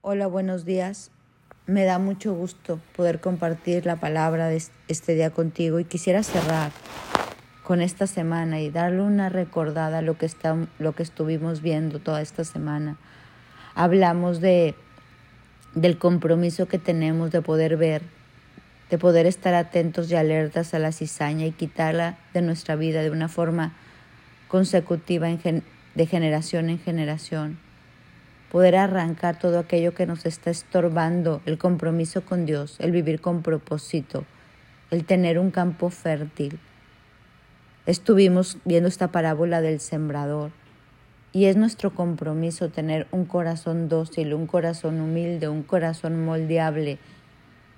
Hola, buenos días. Me da mucho gusto poder compartir la palabra de este día contigo y quisiera cerrar con esta semana y darle una recordada a lo que, está, lo que estuvimos viendo toda esta semana. Hablamos de, del compromiso que tenemos de poder ver, de poder estar atentos y alertas a la cizaña y quitarla de nuestra vida de una forma consecutiva de generación en generación poder arrancar todo aquello que nos está estorbando, el compromiso con Dios, el vivir con propósito, el tener un campo fértil. Estuvimos viendo esta parábola del sembrador y es nuestro compromiso tener un corazón dócil, un corazón humilde, un corazón moldeable,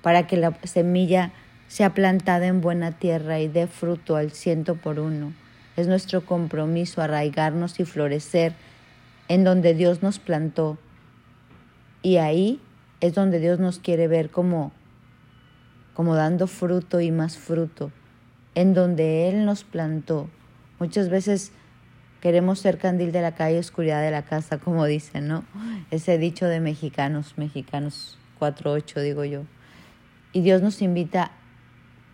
para que la semilla sea plantada en buena tierra y dé fruto al ciento por uno. Es nuestro compromiso arraigarnos y florecer en donde Dios nos plantó. Y ahí es donde Dios nos quiere ver como, como dando fruto y más fruto, en donde Él nos plantó. Muchas veces queremos ser candil de la calle, oscuridad de la casa, como dicen, ¿no? Ese dicho de mexicanos, mexicanos 4-8, digo yo. Y Dios nos invita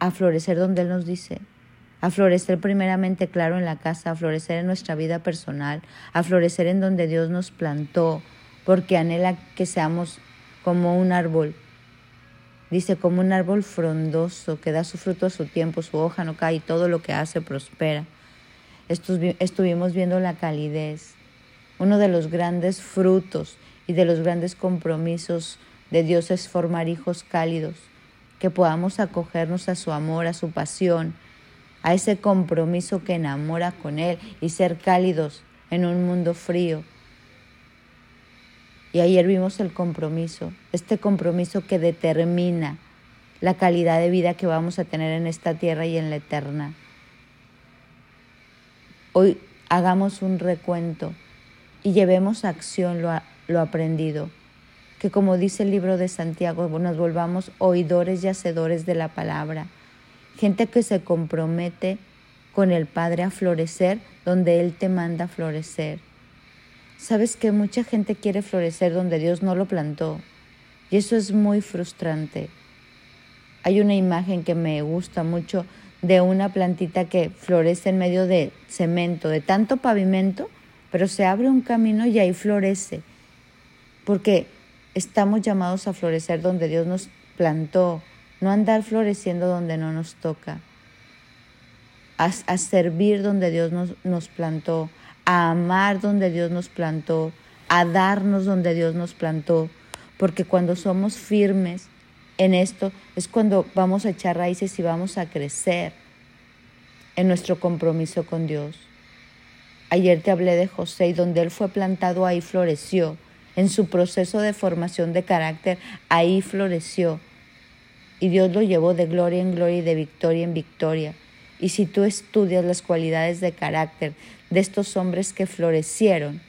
a florecer donde Él nos dice, a florecer primeramente, claro, en la casa, a florecer en nuestra vida personal, a florecer en donde Dios nos plantó, porque anhela que seamos como un árbol. Dice, como un árbol frondoso que da su fruto a su tiempo, su hoja no cae y todo lo que hace prospera. Estuvimos viendo la calidez, uno de los grandes frutos y de los grandes compromisos de Dios es formar hijos cálidos, que podamos acogernos a su amor, a su pasión, a ese compromiso que enamora con Él y ser cálidos en un mundo frío. Y ayer vimos el compromiso, este compromiso que determina la calidad de vida que vamos a tener en esta tierra y en la eterna. Hoy hagamos un recuento y llevemos a acción lo, lo aprendido. Que como dice el libro de Santiago, nos volvamos oidores y hacedores de la palabra gente que se compromete con el Padre a florecer donde Él te manda a florecer. Sabes que mucha gente quiere florecer donde Dios no lo plantó y eso es muy frustrante. Hay una imagen que me gusta mucho de una plantita que florece en medio de cemento, de tanto pavimento, pero se abre un camino y ahí florece, porque estamos llamados a florecer donde Dios nos plantó, no andar floreciendo donde no nos toca, a, servir donde Dios nos, nos plantó, a amar donde Dios nos plantó, a darnos donde Dios nos plantó, porque cuando somos firmes en esto es cuando vamos a echar raíces y vamos a crecer en nuestro compromiso con Dios. Ayer te hablé de José y donde él fue plantado ahí floreció. En su proceso de formación de carácter ahí floreció y Dios lo llevó de gloria en gloria y de victoria en victoria. Y si tú estudias las cualidades de carácter de estos hombres que florecieron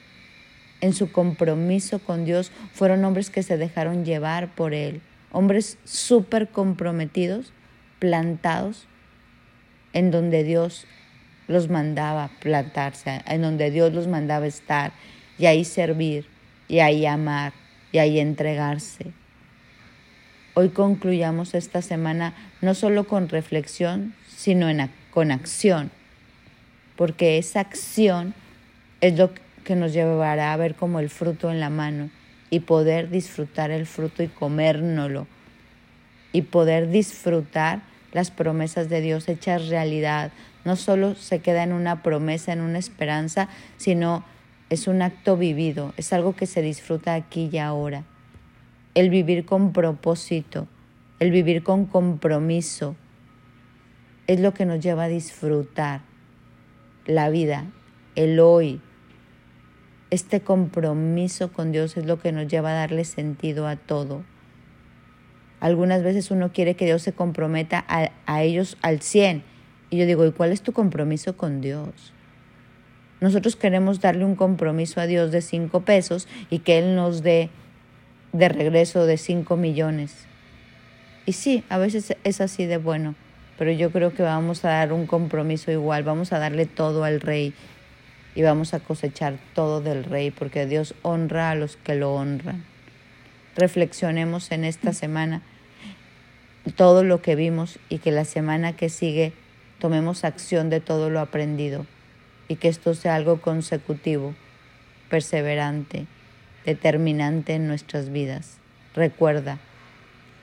en su compromiso con Dios, fueron hombres que se dejaron llevar por Él, hombres súper comprometidos, plantados en donde Dios los mandaba plantarse, en donde Dios los mandaba estar, y ahí servir, y ahí amar, y ahí entregarse. Hoy concluyamos esta semana no solo con reflexión, sino con acción, porque esa acción es lo que nos llevará a ver como el fruto en la mano y poder disfrutar el fruto y comérnoslo y poder disfrutar las promesas de Dios hechas realidad. No solo se queda en una promesa, en una esperanza, sino es un acto vivido, es algo que se disfruta aquí y ahora el vivir con propósito, el vivir con compromiso, es lo que nos lleva a disfrutar la vida, el hoy. Este compromiso con Dios es lo que nos lleva a darle sentido a todo. Algunas veces uno quiere que Dios se comprometa a, ellos al 100. Y yo digo, ¿y cuál es tu compromiso con Dios? Nosotros queremos darle un compromiso a Dios de cinco pesos y que Él nos dé de regreso de 5 millones. Y sí, a veces es así de bueno, pero yo creo que vamos a dar un compromiso igual, vamos a darle todo al rey y vamos a cosechar todo del rey, porque Dios honra a los que lo honran. reflexionemos en esta semana todo lo que vimos y que la semana que sigue tomemos acción de todo lo aprendido y que esto sea algo consecutivo, perseverante, determinante en nuestras vidas. Recuerda,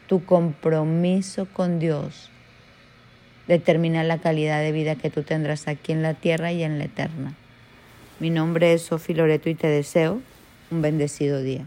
tu compromiso con Dios determina la calidad de vida que tú tendrás aquí en la tierra y en la eterna. Mi nombre es Sofi Loreto y te deseo un bendecido día.